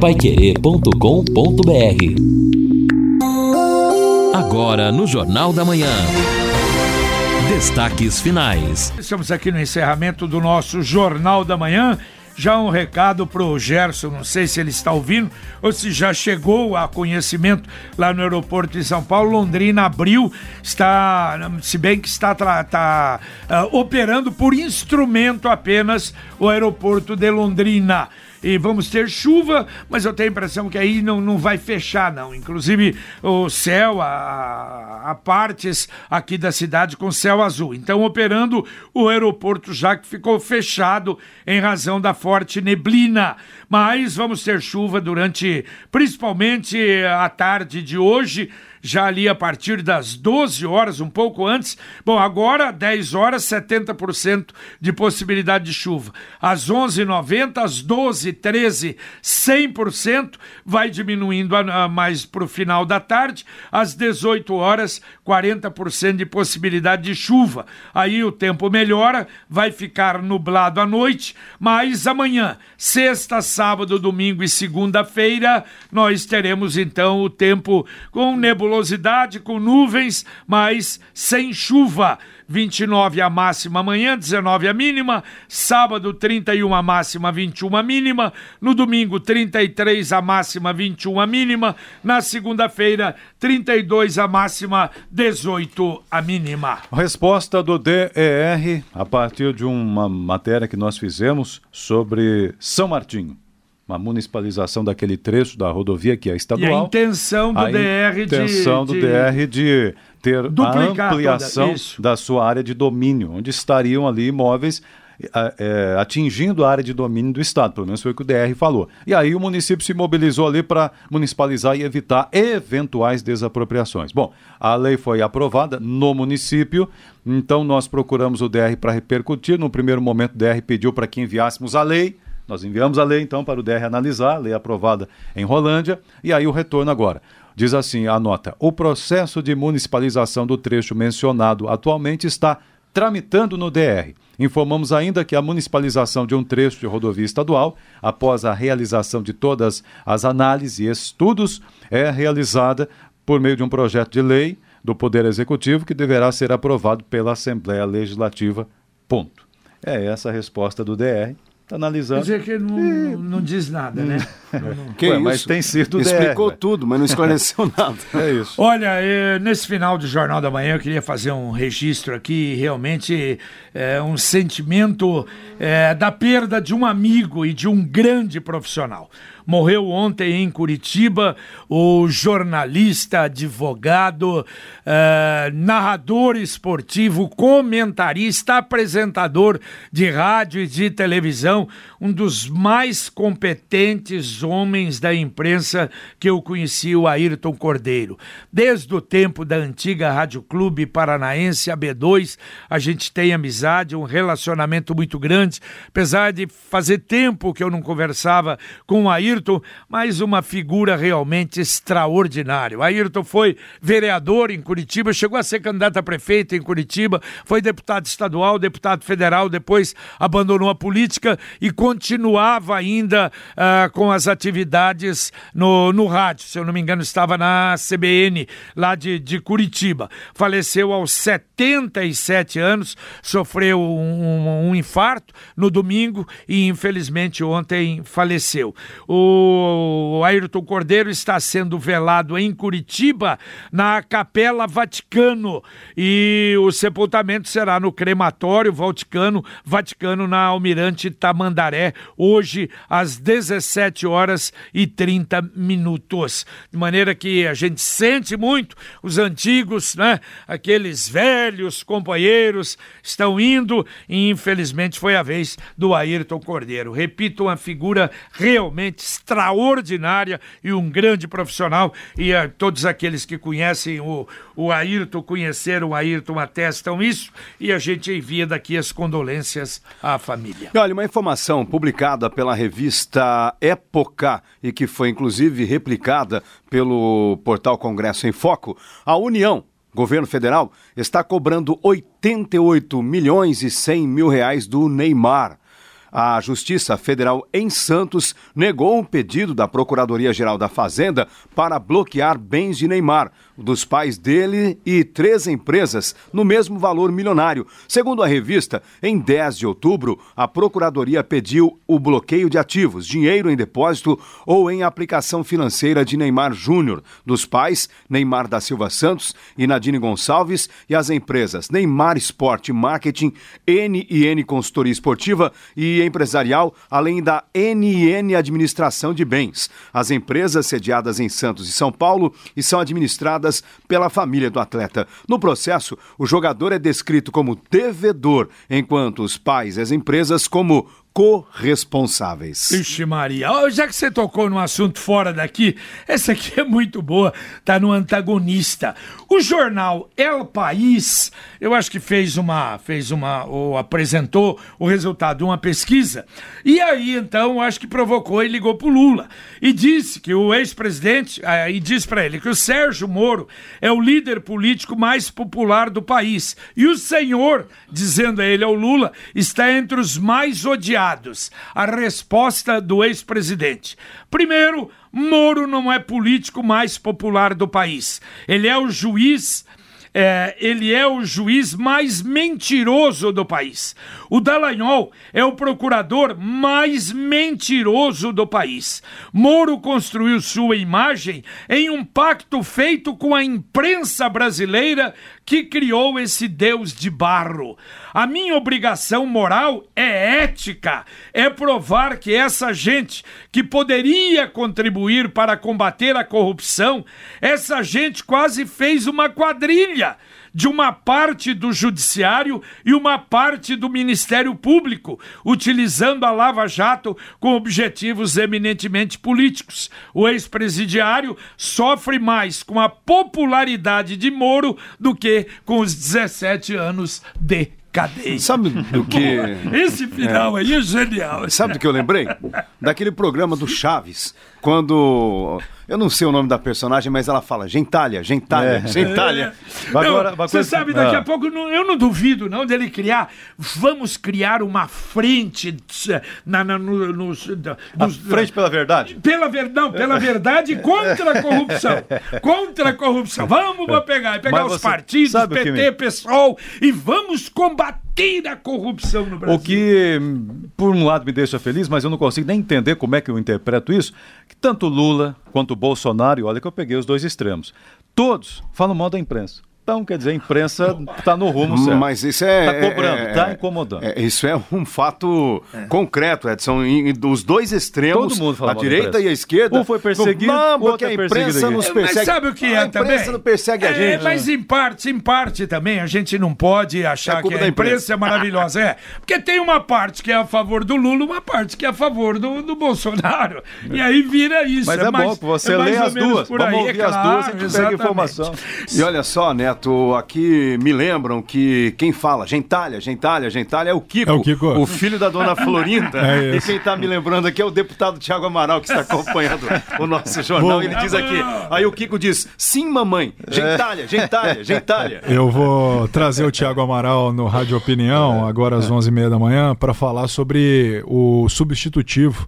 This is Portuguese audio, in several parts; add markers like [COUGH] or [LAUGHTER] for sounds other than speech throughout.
paiquerê.com.br Agora no Jornal da Manhã. Destaques finais. Estamos aqui no encerramento do nosso Jornal da Manhã. Já um recado pro Gerson, não sei se ele está ouvindo ou se já chegou a conhecimento lá no aeroporto de São Paulo. Londrina abriu, está, se bem que está tá, uh, operando por instrumento apenas o aeroporto de Londrina e vamos ter chuva, mas eu tenho a impressão que aí não, não vai fechar, não. Inclusive o céu, a, a partes aqui da cidade com céu azul. Então, operando o aeroporto já que ficou fechado em razão da forte neblina. Mas vamos ter chuva durante, principalmente a tarde de hoje já ali a partir das 12 horas, um pouco antes. Bom, agora 10 horas, 70% de possibilidade de chuva. Às 11h90, às 12 13 100%, vai diminuindo a, a mais para o final da tarde. Às 18 horas, 40% de possibilidade de chuva. Aí o tempo melhora, vai ficar nublado à noite, mas amanhã, sexta, sábado, domingo e segunda-feira, nós teremos então o tempo com nebulosidade nebulosidade com nuvens, mas sem chuva. 29 a máxima amanhã, 19 a mínima. Sábado, 31 a máxima, 21 a mínima. No domingo, 33 a máxima, 21 a mínima. Na segunda-feira, 32 a máxima, 18 a mínima. Resposta do DER a partir de uma matéria que nós fizemos sobre São Martinho uma municipalização daquele trecho da rodovia que é estadual. E a intenção do a DR de... intenção do de... DR de ter a ampliação da sua área de domínio, onde estariam ali imóveis é, atingindo a área de domínio do Estado, pelo menos foi o que o DR falou. E aí o município se mobilizou ali para municipalizar e evitar eventuais desapropriações. Bom, a lei foi aprovada no município, então nós procuramos o DR para repercutir. No primeiro momento, o DR pediu para que enviássemos a lei nós enviamos a lei, então, para o DR analisar, lei aprovada em Rolândia, e aí o retorno agora. Diz assim a nota: o processo de municipalização do trecho mencionado atualmente está tramitando no DR. Informamos ainda que a municipalização de um trecho de rodovia estadual, após a realização de todas as análises e estudos, é realizada por meio de um projeto de lei do Poder Executivo que deverá ser aprovado pela Assembleia Legislativa. Ponto. É essa a resposta do DR. Está analisando. Quer dizer que não, e... não diz nada, né? que Ué, mas tem sido Explicou DR, tudo, mas não esclareceu [LAUGHS] nada. É isso. Olha, eh, nesse final do Jornal da Manhã eu queria fazer um registro aqui, realmente é, um sentimento é, da perda de um amigo e de um grande profissional. Morreu ontem em Curitiba o jornalista, advogado, uh, narrador esportivo, comentarista, apresentador de rádio e de televisão, um dos mais competentes homens da imprensa que eu conheci, o Ayrton Cordeiro. Desde o tempo da antiga Rádio Clube Paranaense, a B2, a gente tem amizade, um relacionamento muito grande, apesar de fazer tempo que eu não conversava com o Ayrton Ayrton, mas uma figura realmente extraordinária. O Ayrton foi vereador em Curitiba, chegou a ser candidato a prefeito em Curitiba, foi deputado estadual, deputado federal, depois abandonou a política e continuava ainda uh, com as atividades no, no rádio. Se eu não me engano, estava na CBN, lá de, de Curitiba. Faleceu aos 77 anos, sofreu um, um infarto no domingo e, infelizmente, ontem faleceu. O Ayrton Cordeiro está sendo velado em Curitiba, na Capela Vaticano. E o sepultamento será no crematório Vaticano, Vaticano na Almirante Tamandaré, hoje às 17 horas e 30 minutos. De maneira que a gente sente muito os antigos, né? Aqueles velhos companheiros estão indo e infelizmente foi a vez do Ayrton Cordeiro. Repito, uma figura realmente extraordinária e um grande profissional. E a, todos aqueles que conhecem o, o Ayrton, conheceram o Ayrton, atestam isso. E a gente envia daqui as condolências à família. Olha, uma informação publicada pela revista Época e que foi inclusive replicada pelo portal Congresso em Foco, a União governo federal está cobrando 88 milhões e 100 mil reais do Neymar A Justiça Federal em Santos negou um pedido da Procuradoria-Geral da Fazenda para bloquear bens de Neymar, dos pais dele e três empresas, no mesmo valor milionário. Segundo a revista, em 10 de outubro, a Procuradoria pediu o bloqueio de ativos, dinheiro em depósito ou em aplicação financeira de Neymar Júnior, dos pais Neymar da Silva Santos e Nadine Gonçalves e as empresas Neymar Esporte Marketing, NN Consultoria Esportiva e Empresarial, além da NN Administração de Bens. As empresas sediadas em Santos e São Paulo e são administradas pela família do atleta. No processo, o jogador é descrito como devedor, enquanto os pais e as empresas como corresponsáveis. Ixi, Maria, já que você tocou num assunto fora daqui, essa aqui é muito boa, tá no antagonista. O jornal El País, eu acho que fez uma, fez uma, ou apresentou o resultado de uma pesquisa, e aí então acho que provocou e ligou pro Lula. E disse que o ex-presidente, ah, e disse para ele que o Sérgio Moro é o líder político mais popular do país. E o senhor, dizendo a ele ao Lula, está entre os mais odiados a resposta do ex-presidente. Primeiro, Moro não é político mais popular do país. Ele é o juiz é, ele é o juiz mais mentiroso do país. O Dallagnol é o procurador mais mentiroso do país. Moro construiu sua imagem em um pacto feito com a imprensa brasileira que criou esse Deus de barro. A minha obrigação moral é ética, é provar que essa gente que poderia contribuir para combater a corrupção, essa gente quase fez uma quadrilha de uma parte do Judiciário e uma parte do Ministério Público, utilizando a Lava Jato com objetivos eminentemente políticos. O ex-presidiário sofre mais com a popularidade de Moro do que com os 17 anos de cadeia. Sabe do que. Esse final é. aí é genial. Sabe do que eu lembrei? [LAUGHS] Daquele programa do Chaves, quando eu não sei o nome da personagem, mas ela fala gentalha, gentalha, é. gentalha. É. Agora, você coisa... sabe, daqui ah. a pouco eu não duvido não dele criar. Vamos criar uma frente na, na no, no, no, frente pela verdade. Pela verdade, pela verdade contra a corrupção, [LAUGHS] contra a corrupção. Vamos pegar, pegar mas os partidos, PT, me... PSOL e vamos combater a corrupção no Brasil. O que, por um lado, me deixa feliz, mas eu não consigo nem entender como é que eu interpreto isso, que tanto Lula quanto Bolsonaro, olha que eu peguei os dois extremos, todos falam mal da imprensa. Então, quer dizer, a imprensa está no rumo certo. Mas isso é. Está cobrando, está é, incomodando. É, isso é um fato é. concreto, Edson. dos dois extremos, Todo mundo fala a direita e a esquerda. Um foi perseguido, não, porque a imprensa nos persegue. Mas sabe o que é também? A imprensa não persegue a é, gente. Mas em parte, em parte também, a gente não pode achar é que a imprensa é maravilhosa. É, porque tem uma parte que é a favor do Lula, uma parte que é a favor do, do Bolsonaro. E aí vira isso. Mas é, é bom que você lê as duas. Vamos ouvir as duas, a gente pega informação. E olha só, Neto, Neto, aqui me lembram que quem fala gentalha, gentalha, gentalha é o Kiko, é o, Kiko. o filho da dona Florinda. [LAUGHS] é e quem está me lembrando aqui é o deputado Tiago Amaral, que está acompanhando o nosso jornal. Ele diz aqui, aí o Kiko diz, sim mamãe, gentalha, gentalha, [LAUGHS] gentalha. Eu vou trazer o Tiago Amaral no Rádio Opinião, agora às 11h30 da manhã, para falar sobre o substitutivo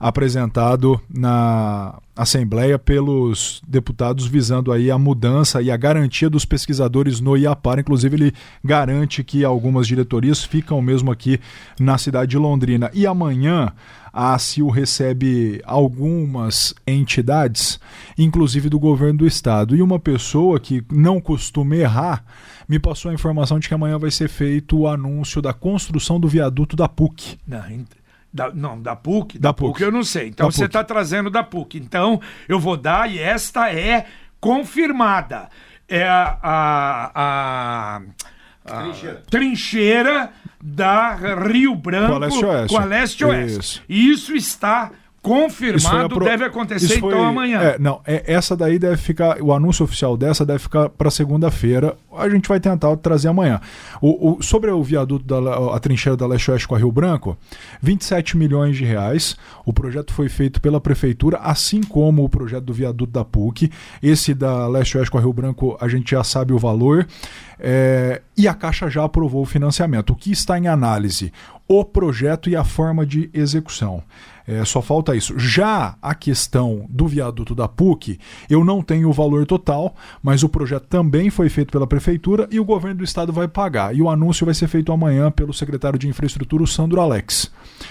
apresentado na Assembleia pelos deputados visando aí a mudança e a garantia dos pesquisadores no IAPAR. Inclusive, ele garante que algumas diretorias ficam mesmo aqui na cidade de Londrina. E amanhã a ACIL recebe algumas entidades, inclusive do governo do estado. E uma pessoa que não costuma errar me passou a informação de que amanhã vai ser feito o anúncio da construção do viaduto da PUC. Não, da, não, da PUC? Da, da PUC. PUC. eu não sei. Então da você está trazendo da PUC. Então eu vou dar, e esta é confirmada. É a, a, a, a trincheira. trincheira. da Rio Branco com a Leste Oeste. Com a Leste -Oeste. Isso. Isso está confirmado, deve acontecer foi... então amanhã. É, não, é, essa daí deve ficar, o anúncio oficial dessa deve ficar para segunda-feira. A gente vai tentar trazer amanhã. O, o, sobre o viaduto da a trincheira da Leste Oeste com a Rio Branco, 27 milhões de reais. O projeto foi feito pela prefeitura, assim como o projeto do viaduto da PUC. Esse da Leste Oeste com a Rio Branco, a gente já sabe o valor. É, e a Caixa já aprovou o financiamento. O que está em análise? O projeto e a forma de execução. É, só falta isso. Já a questão do viaduto da PUC, eu não tenho o valor total, mas o projeto também foi feito pela prefeitura e o governo do estado vai pagar. E o anúncio vai ser feito amanhã pelo secretário de infraestrutura, o Sandro Alex.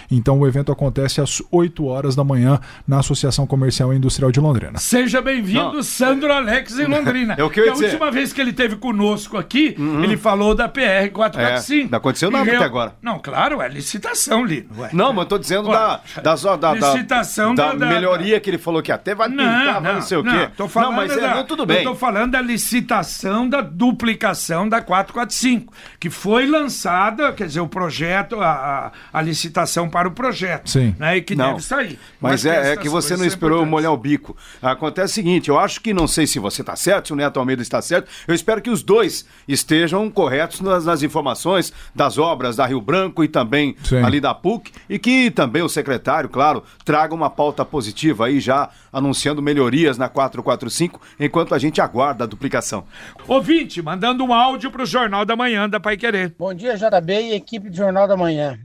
Então o evento acontece às 8 horas da manhã na Associação Comercial e Industrial de Londrina. Seja bem-vindo, Sandro Alex em Londrina. é o que eu ia a dizer. última vez que ele teve conosco aqui, uhum. ele falou da PR 445. É, não aconteceu nada até agora. Não, claro, é licitação, Lino. Não, mas eu tô dizendo da, da, da, licitação da, da, melhoria que ele falou que até vai pintar, não, não, não sei o quê. Tô falando não, mas é, da, não, tudo bem. Eu tô falando da licitação da duplicação da 445, que foi lançada, quer dizer, o projeto, a, a, a licitação para o projeto. Sim. Né, e que não, deve sair. Mas, mas é, é, que você não esperou molhar o bico. Acontece o seguinte, eu acho que, não sei se você está certo, se o Neto Almeida está certo, eu espero que os dois estejam corretos nas, nas informações das obras da Rio Branco e também Sim. ali da PUC, e que também o secretário, claro, traga uma pauta positiva aí já anunciando melhorias na 445, enquanto a gente aguarda a duplicação. Ouvinte, mandando um áudio para o Jornal da Manhã da Pai Querer. Bom dia, JB e equipe do Jornal da Manhã.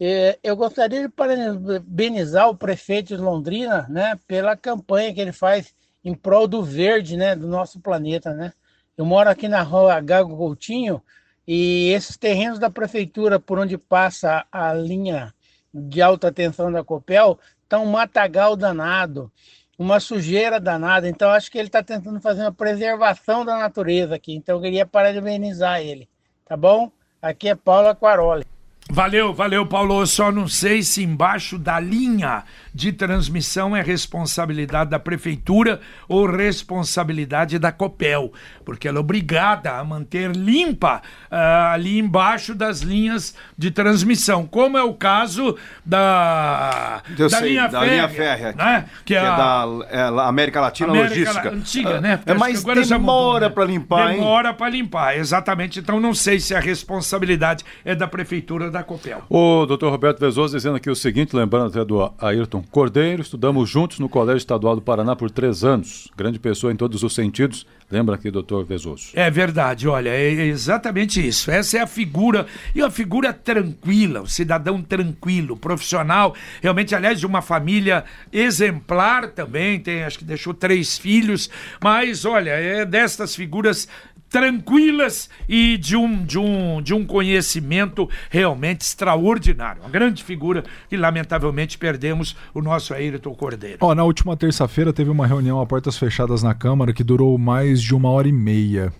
É, eu gostaria de parabenizar o prefeito de Londrina, né, pela campanha que ele faz em prol do verde, né, do nosso planeta, né. Eu moro aqui na rua Gago Coutinho e esses terrenos da prefeitura por onde passa a linha de alta tensão da Copel estão um matagal danado, uma sujeira danada. Então acho que ele está tentando fazer uma preservação da natureza aqui. Então eu queria parabenizar ele, tá bom? Aqui é Paula Quaroli. Valeu, valeu, Paulo. Eu só não sei se embaixo da linha de transmissão é responsabilidade da prefeitura ou responsabilidade da Copel, porque ela é obrigada a manter limpa uh, ali embaixo das linhas de transmissão, como é o caso da, da, sei, linha, da férrea, linha férrea, né? que, que é, da é, América Latina América Logística. Antiga, né? É, mais demora né? para limpar, Demora para limpar, exatamente. Então não sei se a responsabilidade é da prefeitura ou da Copel. O doutor Roberto Vezoso dizendo aqui o seguinte, lembrando até do Ayrton Cordeiro, estudamos juntos no Colégio Estadual do Paraná por três anos. Grande pessoa em todos os sentidos. Lembra aqui, doutor Vezoso? É verdade, olha, é exatamente isso. Essa é a figura, e uma figura tranquila, um cidadão tranquilo, profissional, realmente, aliás, de uma família exemplar também, tem, acho que deixou três filhos, mas olha, é destas figuras tranquilas e de um, de um, de um conhecimento realmente extraordinário. Uma grande figura que, lamentavelmente, perdemos o nosso Ayrton Cordeiro. Oh, na última terça-feira teve uma reunião a portas fechadas na Câmara que durou mais de uma hora e meia.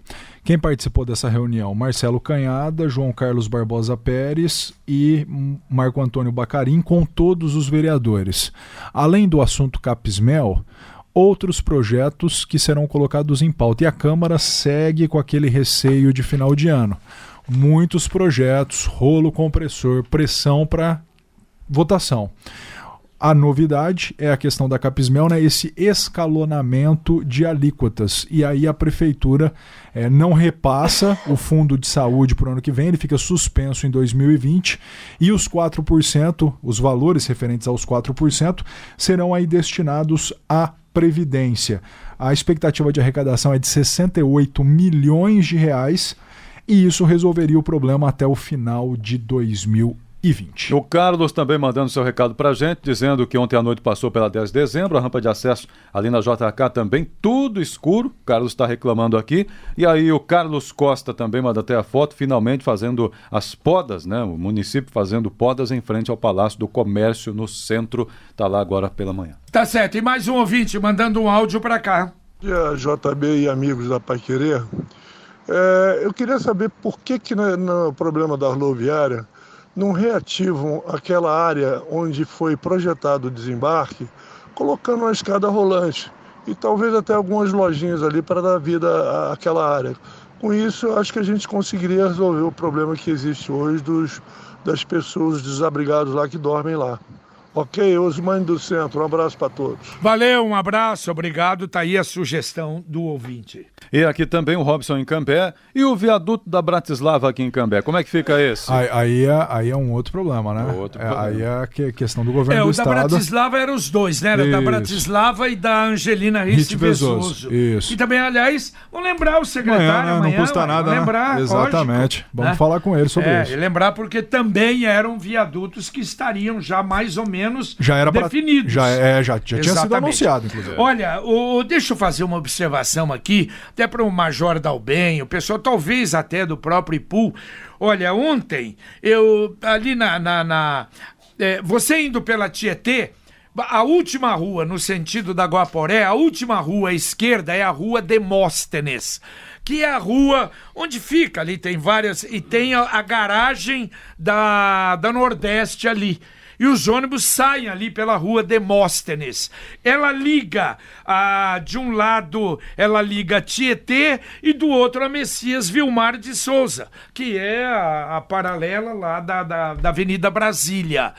Quem participou dessa reunião? Marcelo Canhada, João Carlos Barbosa Pérez e Marco Antônio Bacarim, com todos os vereadores. Além do assunto Capismel, outros projetos que serão colocados em pauta. E a Câmara segue com aquele receio de final de ano. Muitos projetos, rolo compressor, pressão para votação. A novidade é a questão da Capismel, né, esse escalonamento de alíquotas. E aí a prefeitura é, não repassa o fundo de saúde para o ano que vem, ele fica suspenso em 2020. E os 4%, os valores referentes aos 4%, serão aí destinados a Previdência. A expectativa de arrecadação é de 68 milhões de reais e isso resolveria o problema até o final de 2020. O Carlos também mandando seu recado para a gente, dizendo que ontem à noite passou pela 10 de dezembro, a rampa de acesso ali na JK também, tudo escuro. O Carlos está reclamando aqui. E aí o Carlos Costa também manda até a foto, finalmente fazendo as podas, né? O município fazendo podas em frente ao Palácio do Comércio, no centro. Está lá agora pela manhã. Tá certo. E mais um ouvinte mandando um áudio para cá. Dia JB e amigos da Pai Querer. É, eu queria saber por que, que no, no problema da rodoviária não reativam aquela área onde foi projetado o desembarque, colocando uma escada rolante e talvez até algumas lojinhas ali para dar vida àquela área. Com isso, eu acho que a gente conseguiria resolver o problema que existe hoje dos, das pessoas desabrigadas lá que dormem lá. Ok, Osmane do Centro, um abraço para todos. Valeu, um abraço, obrigado. Tá aí a sugestão do ouvinte. E aqui também o Robson em Cambé e o viaduto da Bratislava aqui em Cambé. Como é que fica esse? Aí, aí, é, aí é um outro problema, né? Outro é, problema. Aí é a questão do governo é, do Estado. O da Bratislava eram os dois, né? Era Isso. da Bratislava e da Angelina Ricci Vesoso. Isso. E também, aliás, vamos lembrar o secretário amanhã, né? amanhã Não custa nada, né? lembrar, Exatamente. Lógico, vamos né? falar com ele sobre é, isso. E lembrar porque também eram viadutos que estariam já mais ou menos já era definidos. Pra, já, é, já, já tinha sido anunciado, inclusive. Olha, o, deixa eu fazer uma observação aqui, até para o Major Dalben, o pessoal talvez até do próprio IPU. Olha, ontem, eu, ali na. na, na é, você indo pela Tietê, a última rua, no sentido da Guaporé, a última rua à esquerda é a rua Demóstenes, que é a rua onde fica ali, tem várias, e tem a, a garagem da, da Nordeste ali e os ônibus saem ali pela rua Demóstenes. Ela liga a, de um lado, ela liga a Tietê e do outro a Messias Vilmar de Souza, que é a, a paralela lá da, da, da Avenida Brasília.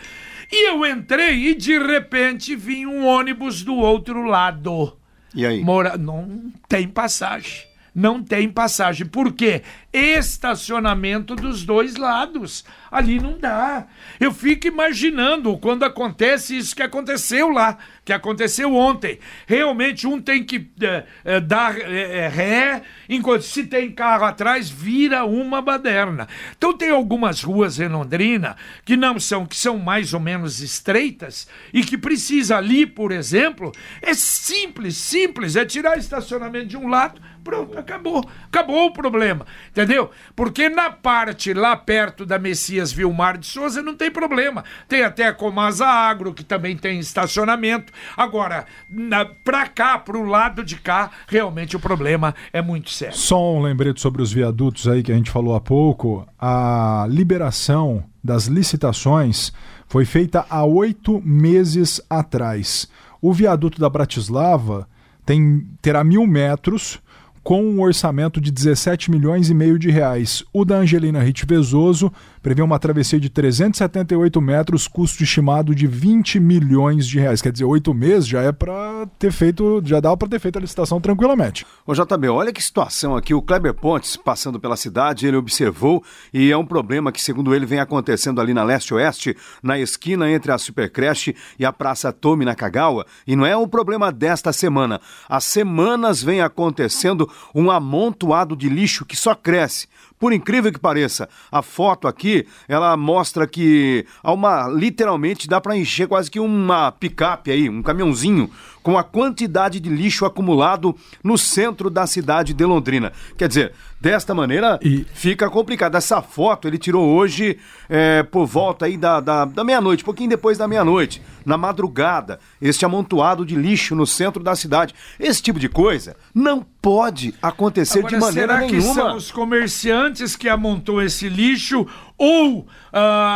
E eu entrei e de repente vi um ônibus do outro lado. E aí? Mora... Não tem passagem. Não tem passagem. Por quê? Estacionamento dos dois lados ali não dá. Eu fico imaginando quando acontece isso que aconteceu lá, que aconteceu ontem. Realmente um tem que é, é, dar é, ré, enquanto se tem carro atrás, vira uma baderna. Então tem algumas ruas em Londrina que não são, que são mais ou menos estreitas e que precisa ali, por exemplo, é simples, simples, é tirar estacionamento de um lado, pronto, acabou. Acabou o problema, entendeu? Porque na parte lá perto da Messias Vilmar de Souza, não tem problema. Tem até a Comasa Agro, que também tem estacionamento. Agora, na, pra cá, pro lado de cá, realmente o problema é muito sério. Só um lembrete sobre os viadutos aí que a gente falou há pouco. A liberação das licitações foi feita há oito meses atrás. O viaduto da Bratislava tem, terá mil metros com um orçamento de 17 milhões e meio de reais. O da Angelina Rit Vezoso prevê uma travessia de 378 metros, custo estimado de 20 milhões de reais. Quer dizer, oito meses já é para ter feito, já dá para ter feito a licitação tranquilamente. Ô JB, olha que situação aqui. O Kleber Pontes, passando pela cidade, ele observou e é um problema que, segundo ele, vem acontecendo ali na leste-oeste, na esquina entre a Supercreche e a Praça Tome Nakagawa. E não é um problema desta semana. Há semanas vem acontecendo um amontoado de lixo que só cresce. Por incrível que pareça, a foto aqui, ela mostra que há uma literalmente dá para encher quase que uma picape aí, um caminhãozinho com a quantidade de lixo acumulado no centro da cidade de Londrina. Quer dizer, desta maneira e... fica complicado. Essa foto ele tirou hoje é, por volta aí da, da, da meia-noite, pouquinho depois da meia-noite, na madrugada, este amontoado de lixo no centro da cidade. Esse tipo de coisa não pode acontecer Agora, de maneira será nenhuma. Será que são os comerciantes que amontou esse lixo ou uh,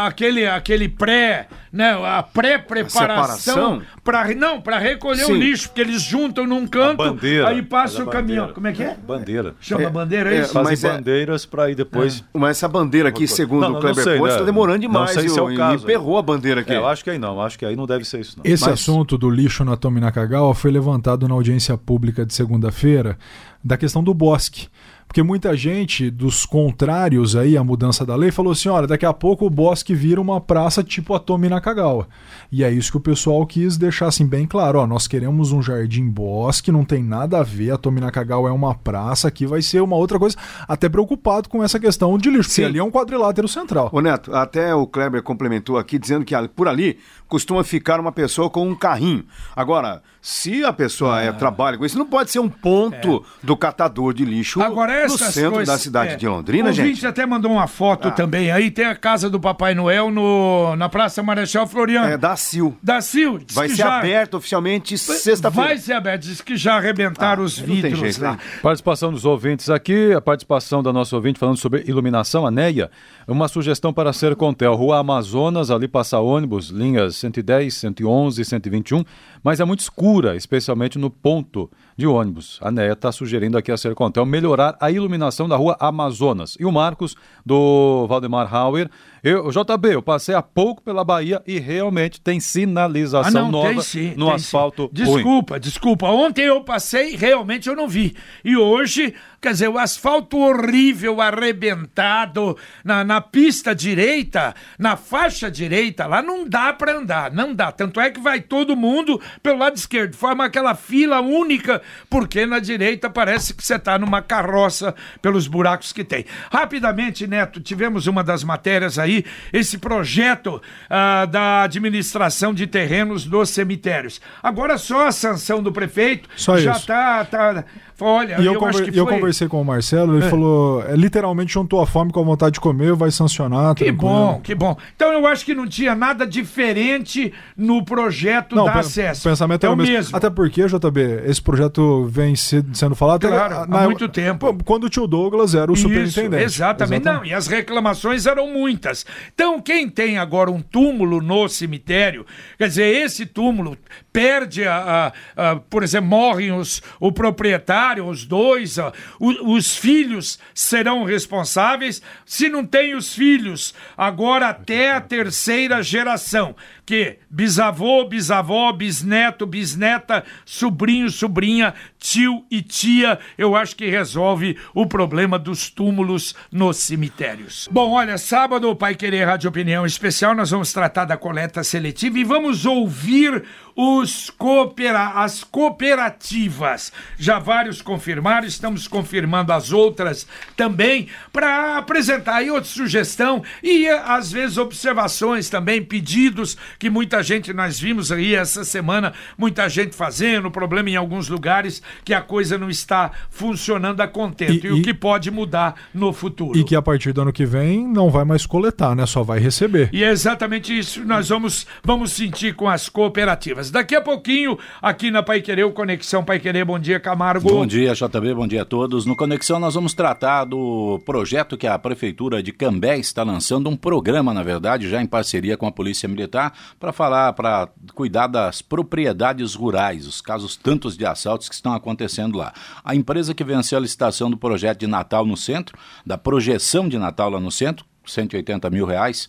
aquele aquele pré, né, a pré-preparação para não, para recolher Sim. o lixo, porque eles juntam num canto, bandeira, aí passa o caminhão. Como é que é? Bandeira. Chama é, bandeira, é, é isso? É, Fazem bandeiras para ir depois. É. Mas essa bandeira aqui, segundo não, não, o Kleber Pontes, está né? demorando demais. Não sei se é o caso. Emperrou a bandeira aqui. É, eu acho que aí não, acho que aí não deve ser isso. Não. Esse Mas... assunto do lixo na Tomi Nakagawa foi levantado na audiência pública de segunda-feira da questão do bosque. Porque muita gente dos contrários aí à mudança da lei falou assim: olha, daqui a pouco o bosque vira uma praça tipo a Tomi Nakagawa. E é isso que o pessoal quis deixar assim bem claro: ó, nós queremos um jardim bosque, não tem nada a ver, a Tomi Nakagawa é uma praça, aqui vai ser uma outra coisa. Até preocupado com essa questão de lixo, Sim. porque ali é um quadrilátero central. Ô Neto, até o Kleber complementou aqui dizendo que por ali costuma ficar uma pessoa com um carrinho. Agora, se a pessoa é, trabalha com isso, não pode ser um ponto é. do catador de lixo Agora, no centro coisas, da cidade é, de Londrina, o gente. O ouvinte até mandou uma foto ah. também aí, tem a casa do Papai Noel no, na Praça Marechal Floriano. É, da Sil. Da Sil. Vai ser já... aberto oficialmente sexta-feira. Vai ser aberto, diz que já arrebentaram ah, os vidros jeito, lá. Né? Participação dos ouvintes aqui, a participação da nossa ouvinte falando sobre iluminação, a Neia, uma sugestão para ser Contel, Rua Amazonas, ali passa ônibus, linhas 110, 111, 121, mas é muito escura, especialmente no ponto de ônibus. A NEA está sugerindo aqui a Sercontel melhorar a iluminação da rua Amazonas. E o Marcos, do Valdemar Hauer, Eu, JB, eu passei há pouco pela Bahia e realmente tem sinalização ah, não, nova tem sim, no tem asfalto. Sim. Desculpa, ruim. desculpa. Ontem eu passei, realmente eu não vi. E hoje Quer dizer, o asfalto horrível, arrebentado, na, na pista direita, na faixa direita, lá não dá para andar, não dá. Tanto é que vai todo mundo pelo lado esquerdo, forma aquela fila única, porque na direita parece que você está numa carroça pelos buracos que tem. Rapidamente, Neto, tivemos uma das matérias aí, esse projeto ah, da administração de terrenos dos cemitérios. Agora só a sanção do prefeito só já está. Tá, tá Olha, e eu, eu, conver, foi... eu conversei com o Marcelo, ele é. falou, é, literalmente juntou a fome com a vontade de comer, vai sancionar. Que bom, que bom. Então eu acho que não tinha nada diferente no projeto não, da acesso. O pensamento é, é o mesmo. mesmo. Até porque, JB, esse projeto vem sendo falado claro, há, muito tempo. Quando o tio Douglas era o Isso, superintendente. Exatamente. exatamente. Não, e as reclamações eram muitas. Então, quem tem agora um túmulo no cemitério, quer dizer, esse túmulo perde a, a, a por exemplo, morrem os, o proprietário os dois, os filhos serão responsáveis. Se não tem os filhos, agora até a terceira geração que bisavô, bisavó, bisneto, bisneta, sobrinho, sobrinha, tio e tia, eu acho que resolve o problema dos túmulos nos cemitérios. Bom, olha, sábado o Pai Querer Rádio Opinião Especial, nós vamos tratar da coleta seletiva e vamos ouvir os coopera as cooperativas. Já vários confirmaram, estamos confirmando as outras também para apresentar aí outra sugestão e às vezes observações também, pedidos que muita gente nós vimos aí essa semana, muita gente fazendo, problema em alguns lugares que a coisa não está funcionando a contento e, e, e o que pode mudar no futuro. E que a partir do ano que vem não vai mais coletar, né? Só vai receber. E é exatamente isso nós vamos, vamos sentir com as cooperativas. Daqui a pouquinho, aqui na Pai Querer, o Conexão Pai Querer. Bom dia, Camargo. Bom dia, JB. Bom dia a todos. No Conexão nós vamos tratar do projeto que a Prefeitura de Cambé está lançando, um programa, na verdade, já em parceria com a Polícia Militar, para falar, para cuidar das propriedades rurais, os casos tantos de assaltos que estão acontecendo lá. A empresa que venceu a licitação do projeto de Natal no centro, da projeção de Natal lá no centro, 180 mil reais.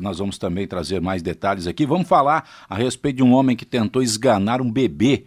Nós vamos também trazer mais detalhes aqui. Vamos falar a respeito de um homem que tentou esganar um bebê,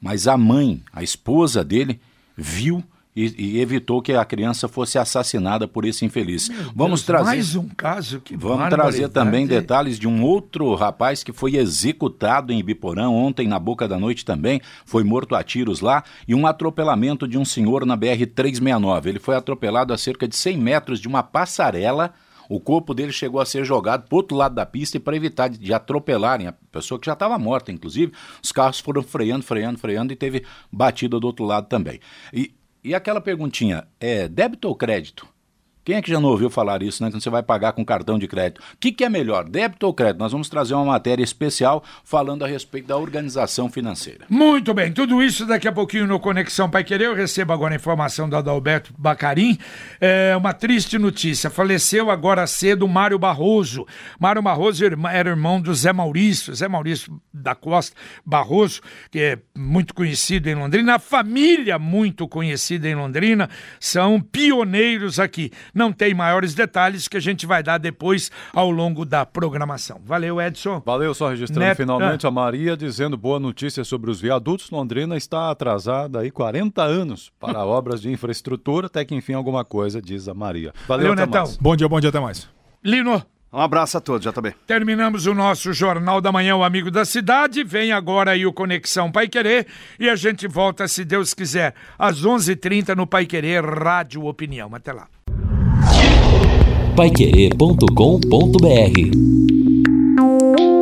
mas a mãe, a esposa dele, viu e, e, evitou que a criança fosse assassinada por esse infeliz. Meu vamos Deus, trazer mais um caso que vamos trazer também detalhes de um outro rapaz que foi executado em Ibiporã ontem na boca da noite também, foi morto a tiros lá e um atropelamento de um senhor na BR 369. Ele foi atropelado a cerca de 100 metros de uma passarela. O corpo dele chegou a ser jogado para outro lado da pista e para evitar de, de, atropelarem a pessoa que já estava morta, inclusive, os carros foram freando, freando, freando e teve batida do outro lado também. E e aquela perguntinha, é débito ou crédito? Quem é que já não ouviu falar isso, né? Quando você vai pagar com cartão de crédito. O que, que, é melhor, débito ou crédito? Nós vamos trazer uma matéria especial falando a respeito da organização financeira. Muito bem, tudo isso daqui a pouquinho no Conexão Pai Querer. Eu recebo agora a informação do Adalberto Bacarim. É uma triste notícia. Faleceu agora cedo Mário Barroso. Mário Barroso era irmão do Zé Maurício, Zé Maurício da Costa Barroso, que é muito conhecido em Londrina. A família muito conhecida em Londrina são pioneiros aqui não tem maiores detalhes que a gente vai dar depois ao longo da programação. Valeu, Edson. Valeu, só registrando Net... finalmente ah. a Maria dizendo boa notícia sobre os viadutos. Londrina está atrasada aí 40 anos para [LAUGHS] obras de infraestrutura, até que enfim alguma coisa, diz a Maria. Valeu, Valeu Netão. Mais. Bom dia, bom dia, até mais. Lino. Um abraço a todos, já também. Terminamos o nosso Jornal da Manhã, o Amigo da Cidade. Vem agora aí o Conexão Pai Querer e a gente volta, se Deus quiser, às 11:30 h 30 no Pai Querer Rádio Opinião. Até lá paiquerê.com.br